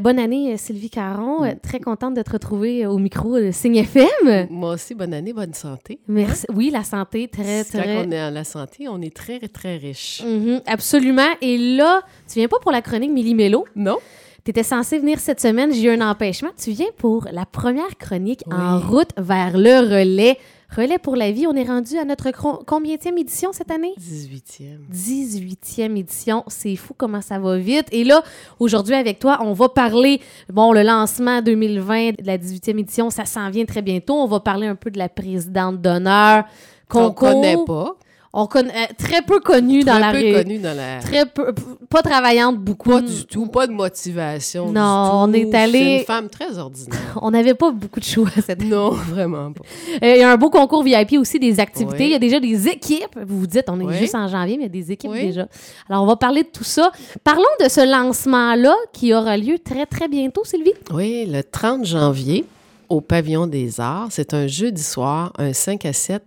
Bonne année, euh, Sylvie Caron. Euh, Très contente de te retrouver euh, au micro de Signe FM. Moi aussi, bonne année, bonne santé. Merci. Oui, la santé, très, Quand très. on est à la santé, on est très, très riche. Mhm, absolument. Et là, tu viens pas pour la chronique Millie Mélo. Non? Tu étais censé venir cette semaine. J'ai eu un empêchement. Tu viens pour la première chronique en route vers le relais. Relais pour la vie. On est rendu à notre combienième édition cette année? 18e. 18e édition. C'est fou comment ça va vite. Et là, aujourd'hui, avec toi, on va parler, bon, le lancement 2020 de la 18e édition, ça s'en vient très bientôt. On va parler un peu de la présidente d'honneur. Qu'on connaît pas. On connaît, euh, très peu connue dans Très la peu ré- connu dans la... Très peu, pas travaillante beaucoup. Pas du tout, pas de motivation Non, du tout. on est allé- C'est une femme très ordinaire. On n'avait pas beaucoup de choix cette année. non, vraiment pas. Euh, Il y a un beau concours VIP aussi, des activités. Oui. Il y a déjà des équipes. Vous vous dites, on est Oui. juste en janvier, mais il y a des équipes Oui. déjà. Alors, on va parler de tout ça. Parlons de ce lancement-là qui aura lieu très, très bientôt, Sylvie. Oui, le 30 janvier, au Pavillon des Arts, c'est un jeudi soir, un 5 à 7.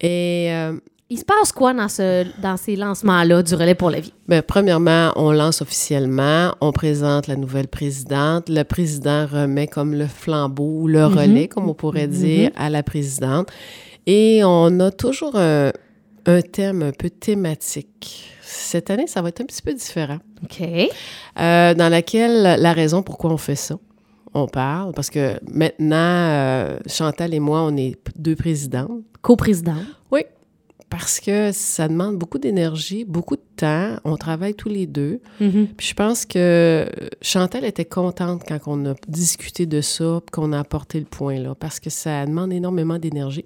Et euh, Il se passe quoi dans, ce, dans ces lancements-là du relais pour la vie? ben, premièrement, on lance officiellement, on présente la nouvelle présidente. Le président remet comme le flambeau ou le Mhm. relais, comme on pourrait dire, à la présidente. Et on a toujours un, un thème un peu thématique. Cette année, ça va être un petit peu différent. OK. Euh, dans laquelle la raison pourquoi on fait ça, on parle, parce que maintenant, euh, Chantal et moi, on est deux présidentes. Co-président. Oui, parce que ça demande beaucoup d'énergie, beaucoup de temps. On travaille tous les deux. Mhm. Puis je pense que Chantal était contente quand on a discuté de ça, puis qu'on a apporté le point là, parce que ça demande énormément d'énergie.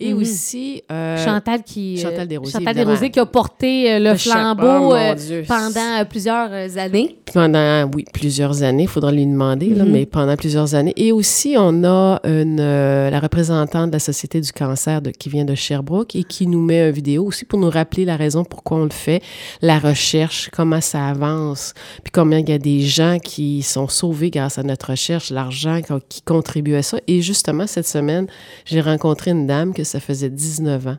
Et Mhm. aussi... euh, Chantal qui. euh, Chantal Desrosiers, Chantal évidemment. Desrosiers qui a porté euh, le flambeau oh, euh, pendant plusieurs années. Pendant, oui, plusieurs années, il faudra lui demander, là, Mhm. mais pendant plusieurs années. Et aussi, on a une, euh, la représentante de la Société du cancer de- qui vient de Sherbrooke et qui nous met une vidéo aussi pour nous rappeler la raison pourquoi on le fait, la recherche, comment ça avance, puis combien il y a des gens qui sont sauvés grâce à notre recherche, l'argent qui, qui contribue à ça. Et justement, cette semaine, j'ai rencontré une dame que ça faisait 19 ans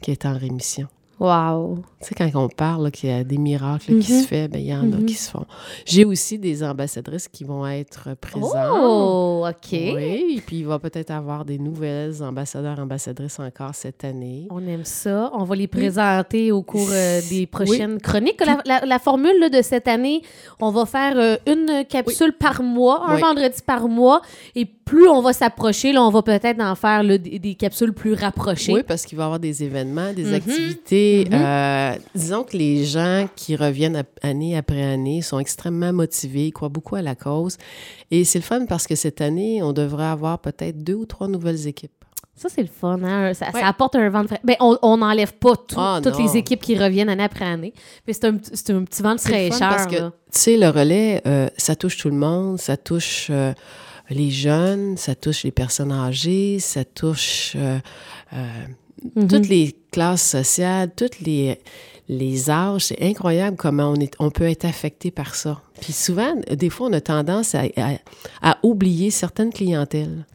qui est en rémission. Wow. Tu sais, quand on parle qu'il y a des miracles qui Mhm. se font, ben, il y en Mhm. a qui se font. J'ai aussi des ambassadrices qui vont être présentes. Oh, OK. Oui, et puis il va peut-être avoir des nouvelles ambassadeurs, ambassadrices encore cette année. On aime ça. On va les présenter au cours euh, des prochaines chroniques. La, la- la formule là, de cette année, on va faire euh, une capsule par mois, un vendredi par mois. Et plus on va s'approcher, là, on va peut-être en faire là, des, des capsules plus rapprochées. Oui, parce qu'il va y avoir des événements, des Mhm. activités. Mhm. Euh, disons que les gens qui reviennent année après année sont extrêmement motivés, ils croient beaucoup à la cause. Et c'est le fun parce que cette année, on devrait avoir peut-être deux ou trois nouvelles équipes. Ça, c'est le fun. Hein? Ça, apporte un vent de fraîcheur. Ben, on n'enlève pas tout- Ah, toutes non. les équipes qui reviennent année après année. Mais c'est un, petit- c'est un petit vent de fraîcheur. parce que, tu sais, le relais, euh, ça touche tout le monde, ça touche euh, les jeunes, ça touche les personnes âgées, ça touche euh, Mhm. toutes les classes sociales, toutes les, les âges. C'est incroyable comment on, est, on peut être affecté par ça. Puis souvent, des fois, on a tendance à, à- à oublier certaines clientèles.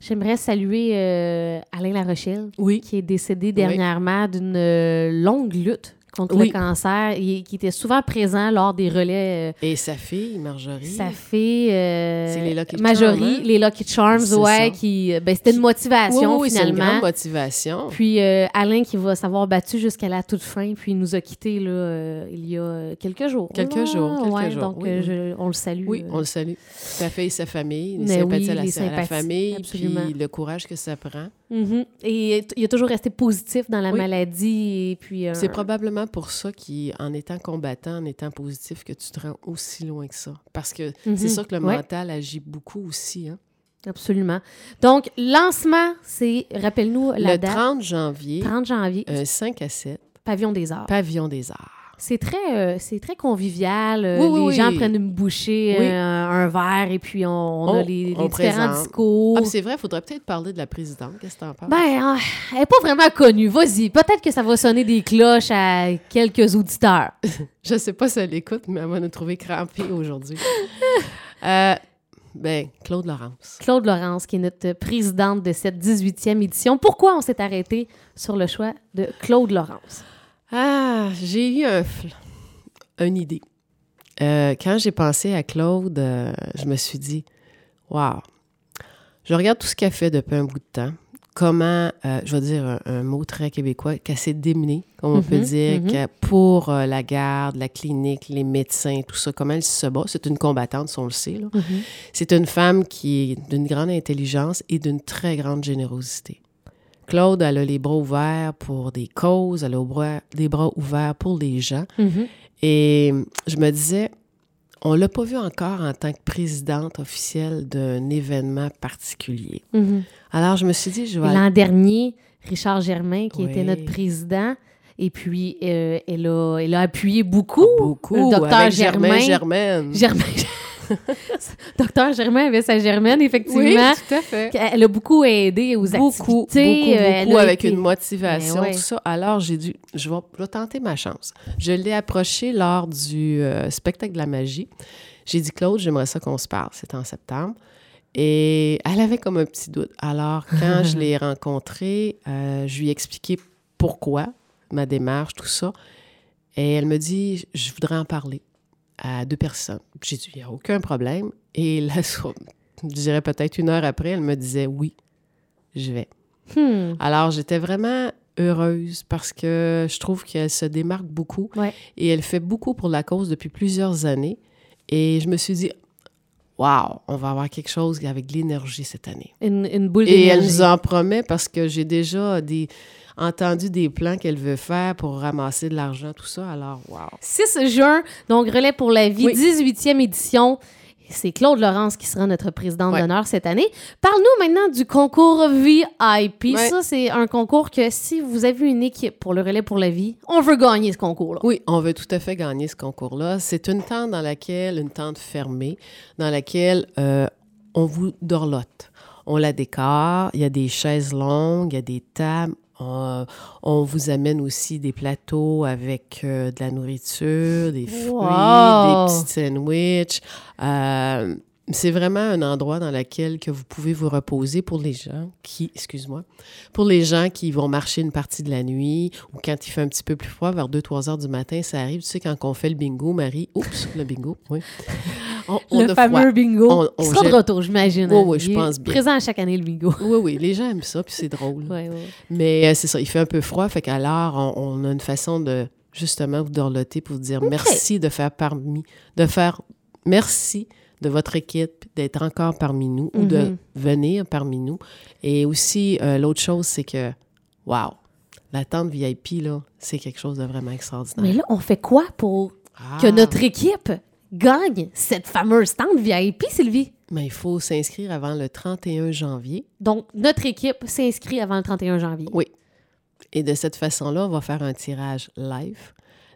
J'aimerais saluer euh, Alain Larochelle. Oui. qui est décédé dernièrement d'une euh, longue lutte contre Oui. le cancer et qui était souvent présent lors des relais. euh, Et sa fille, Marjorie. sa fille, euh, C'est les Lucky Charms, hein? les Lucky Charms, ouais, ça. qui, euh, ben, c'était une Oui, motivation oui, c'est une finalement. grande motivation. Puis euh, Alain qui va s'avoir battu jusqu'à la toute fin, puis il nous a quittés là, il y a quelques jours. Quelques jours, quelques ouais, jours, Donc oui, oui. je- on le salue. Oui, on le salue. Sa fille et sa famille, les sympathies oui, à, la, à famille, absolument. puis le courage que ça prend. Mhm. Et il a toujours resté positif dans la Oui. maladie. Et puis, euh, C'est probablement pour ça qu'en étant combattant, en étant positif, que tu te rends aussi loin que ça. Parce que Mhm. c'est sûr que le Ouais. mental agit beaucoup aussi. Hein? Absolument. Donc, lancement, c'est, rappelle-nous la le date. 30 janvier, 30 janvier, euh, 5 à 7, Pavillon des Arts. Pavillon des Arts. C'est très, euh, c'est très convivial. euh, Oui, oui, les oui. gens prennent une bouchée, euh, un verre, et puis on, on a les, les on différents présente. discours. Ah, c'est vrai, il faudrait peut-être parler de la présidente. Qu'est-ce que tu en penses? ben, ah, elle n'est pas vraiment connue. Vas-y. Peut-être que ça va sonner des cloches à quelques auditeurs. Je sais pas si elle écoute, mais elle va nous trouver crampés aujourd'hui. ben, Claude Laurence. Claude Laurence, qui est notre présidente de cette 18e édition. Pourquoi on s'est arrêté sur le choix de Claude Laurence? Ah, j'ai eu un, une idée. euh, quand j'ai pensé à Claude, euh, je me suis dit, wow, je regarde tout ce qu'elle fait depuis un bout de temps. Comment, euh, je vais dire un, un mot très québécois, qu'elle s'est démenée, comme on peut Mhm, dire, mhm. pour la garde, la clinique, les médecins, tout ça, comment elle se bat. C'est une combattante, on le sait. Mhm. C'est une femme qui est d'une grande intelligence et d'une très grande générosité. Claude, elle a les bras ouverts pour des causes, elle a les bras ouverts pour les gens. Mhm. Et je me disais, on l'a pas vu encore en tant que présidente officielle d'un événement particulier. Mhm. Alors, je me suis dit, je vais... L'an dernier, Richard Germain, qui Oui. était notre président, et puis euh, elle, a, elle a appuyé beaucoup. beaucoup le docteur avec Germain. Germaine. Germain. docteur Germain avait sa Germaine, Oui, effectivement. tout à fait. Elle a beaucoup aidé aux Beaucoup, beaucoup, euh, beaucoup, avec été- une motivation, ouais. tout ça. Alors, j'ai dû, je vais, je vais tenter ma chance. Je l'ai approché lors du euh, spectacle de la magie. J'ai dit, Claude, j'aimerais ça qu'on se parle. C'était en septembre. Et elle avait comme un petit doute. Alors, quand je l'ai rencontrée, euh, je lui ai expliqué pourquoi, ma démarche, tout ça. Et elle me dit, je voudrais en parler à deux personnes. J'ai dit, il n'y a aucun problème. Et là, je dirais peut-être une heure après, elle me disait, oui, je vais. Hmm. Alors, j'étais vraiment heureuse parce que je trouve qu'elle se démarque beaucoup Ouais. et elle fait beaucoup pour la cause depuis plusieurs années. Et je me suis dit, waouh, on va avoir quelque chose avec de l'énergie cette année. Une, une boule Et elle nous en promet parce que j'ai déjà des, entendu des plans qu'elle veut faire pour ramasser de l'argent, tout ça. Alors, waouh. 6 juin, donc Relais pour la vie, Oui. 18e édition. C'est Claude Laurence qui sera notre présidente Ouais. d'honneur cette année. Parle-nous maintenant du concours VIP. Ouais. Ça, c'est un concours que si vous avez une équipe pour le Relais pour la vie, on veut gagner ce concours-là. Oui, on veut tout à fait gagner ce concours-là. C'est une tente dans laquelle, une tente fermée, dans laquelle euh, on vous dorlote. On la décore, il y a des chaises longues, il y a des tables. On, on vous amène aussi des plateaux avec euh, de la nourriture, des fruits, Wow! des petits sandwichs. Euh, c'est vraiment un endroit dans lequel que vous pouvez vous reposer pour les gens qui, excuse-moi, pour les gens qui vont marcher une partie de la nuit ou quand il fait un petit peu plus froid, vers 2-3 heures du matin, ça arrive. Tu sais, quand on fait le bingo, Marie, oups, le bingo, oui. On, on le fameux bingo. On- on sera de retour, j'imagine. Oui, oui, je pense bien. Présent à chaque année, le bingo. Oui, oui, les gens aiment ça, puis c'est drôle. Ouais, ouais. Mais euh, c'est ça, il fait un peu froid, fait qu'alors, on, on a une façon de justement vous dorloter pour vous dire merci de faire parmi, de faire merci de votre équipe d'être encore parmi nous ou de Mhm. venir parmi nous. Et aussi, euh, l'autre chose, c'est que, wow, la tente VIP, là, c'est quelque chose de vraiment extraordinaire. Mais là, on fait quoi pour Ah, que notre équipe gagne cette fameuse tente VIP, Sylvie? Mais il faut s'inscrire avant le 31 janvier. Donc, notre équipe s'inscrit avant le 31 janvier. Oui. Et de cette façon-là, on va faire un tirage live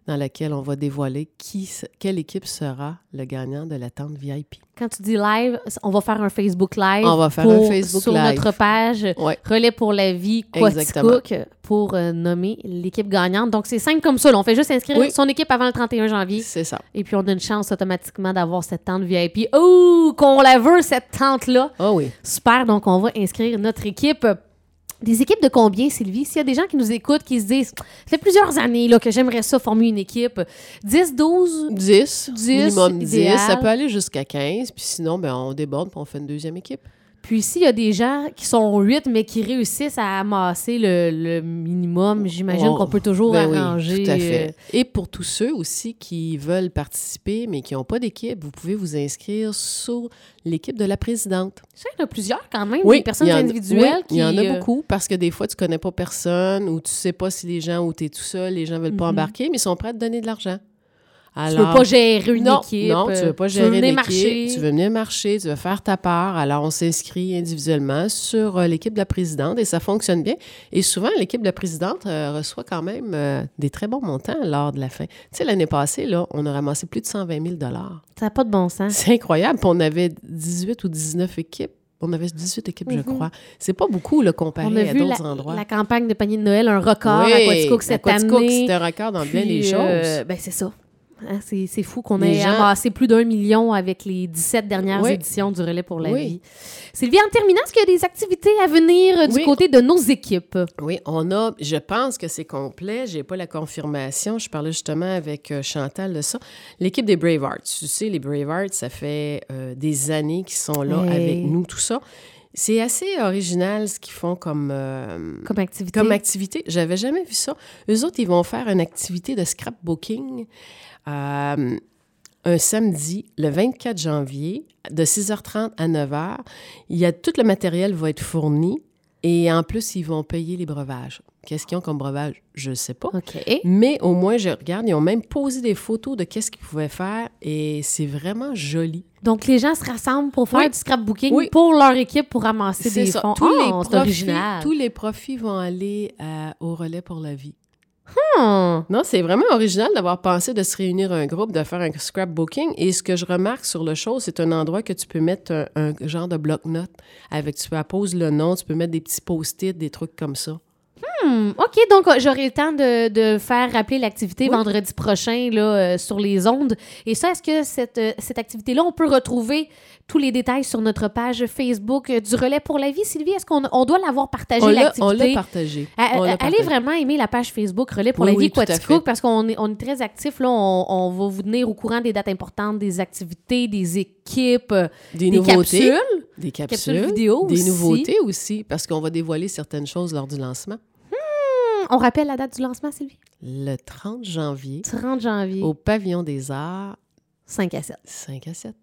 dans lequel on va dévoiler qui, quelle équipe sera le gagnant de la tente VIP. Quand tu dis live, on va faire un Facebook live. On va faire pour- un Facebook sur live. notre page Ouais. Relais pour la vie. Quaticook pour euh, nommer l'équipe gagnante. Donc, c'est simple comme ça. là. On fait juste inscrire Oui. son équipe avant le 31 janvier. C'est ça. Et puis, on a une chance automatiquement d'avoir cette tente VIP. Oh, qu'on la veut, cette tente-là. Ah oui. Super. Donc, on va inscrire notre équipe. Des équipes de combien, Sylvie? S'il y a des gens qui nous écoutent, qui se disent, ça fait plusieurs années là, que j'aimerais ça former une équipe. 10, 12? 10, 10, minimum 10. idéal. Ça peut aller jusqu'à 15. Puis sinon, ben, on déborde puis on fait une deuxième équipe. Puis s'il y a des gens qui sont 8, mais qui réussissent à amasser le, le minimum, j'imagine Oh, qu'on peut toujours Ben oui, arranger. tout à euh, fait. Et pour tous ceux aussi qui veulent participer, mais qui n'ont pas d'équipe, vous pouvez vous inscrire sur l'équipe de la présidente. Sais qu'il y en a plusieurs quand même, Oui, des personnes il en- individuelles. oui, il y en a euh, beaucoup parce que des fois, tu connais pas personne ou tu sais pas si les gens ou tu es tout seul, les gens veulent pas Mhm. embarquer, mais ils sont prêts à te donner de l'argent. Tu veux pas gérer une non, équipe. Non, tu veux pas gérer une marcher. équipe. Tu veux venir marcher, tu veux faire ta part. Alors, on s'inscrit individuellement sur euh, l'équipe de la présidente et ça fonctionne bien. Et souvent, l'équipe de la présidente euh, reçoit quand même euh, des très bons montants lors de la fin. Tu sais, l'année passée, là, on a ramassé plus de 120 000 Ça n'a pas de bon sens. C'est incroyable. Puis on avait 18 ou 19 équipes. On avait 18 équipes, je Mhm. crois. C'est pas beaucoup, là, comparé On a à vu la, d'autres endroits. la campagne de panier de Noël, un record Oui, à Quaticook cette à Quaticook, année. C'est un record dans bien des choses. euh, ben c'est ça. Hein, c'est fou qu'on ait gens- amassé plus d'un million avec les 17 dernières Oui. éditions du Relais pour la Oui. vie. Sylvie, en terminant, est-ce qu'il y a des activités à venir euh, du Oui. côté de nos équipes? Oui, on a, je pense que c'est complet. J'ai pas la confirmation. Je parlais justement avec euh, Chantal de ça. L'équipe des Bravehearts. Tu sais, les Bravehearts, ça fait euh, des années qu'ils sont là Hey. avec nous, tout ça. C'est assez original ce qu'ils font comme, euh, Comme activité? comme activité. J'avais jamais vu ça. Eux autres, ils vont faire une activité de scrapbooking euh, un samedi, le 24 janvier, de 6h30 à 9h. Il y a, tout le matériel va être fourni et en plus, ils vont payer les breuvages. Qu'est-ce qu'ils ont comme breuvage? Je ne sais pas. Mais au moins, je regarde, ils ont même posé des photos de qu'est-ce qu'ils pouvaient faire et c'est vraiment joli. Donc, les gens se rassemblent pour faire Oui. du scrapbooking Oui. pour leur équipe pour ramasser des ça. fonds. Tous, Oh, les c'est profits, original. tous les profits vont aller à- au relais pour la vie. Hmm. Non, c'est vraiment original d'avoir pensé de se réunir un groupe, de faire un scrapbooking. Et ce que je remarque sur le show, c'est un endroit que tu peux mettre un, un genre de bloc-notes avec, tu peux apposer le nom, tu peux mettre des petits post-it, des trucs comme ça. Hmm, OK, donc euh, j'aurai le temps de, de faire rappeler l'activité Oui. vendredi prochain là, euh, sur les ondes. Et ça, est-ce que cette, euh, cette activité-là, on peut retrouver tous les détails sur notre page Facebook du Relais pour la vie? Sylvie, est-ce qu'on on doit l'avoir partagé, on l'a l'activité? partagé. À- On l'a à- allez partagé. vraiment aimer la page Facebook Relais pour Oui, la vie oui, Quaticook parce qu'on est, on est très actifs. Là, on, on va vous tenir au courant des dates importantes, des activités, des équipes, Des, des nouveautés. capsules. Des capsules. Capsules vidéo Des aussi. nouveautés aussi, parce qu'on va dévoiler certaines choses lors du lancement. On rappelle la date du lancement, Sylvie? Le 30 janvier, 30 janvier, au Pavillon des Arts, 5 à 7. 5 à 7.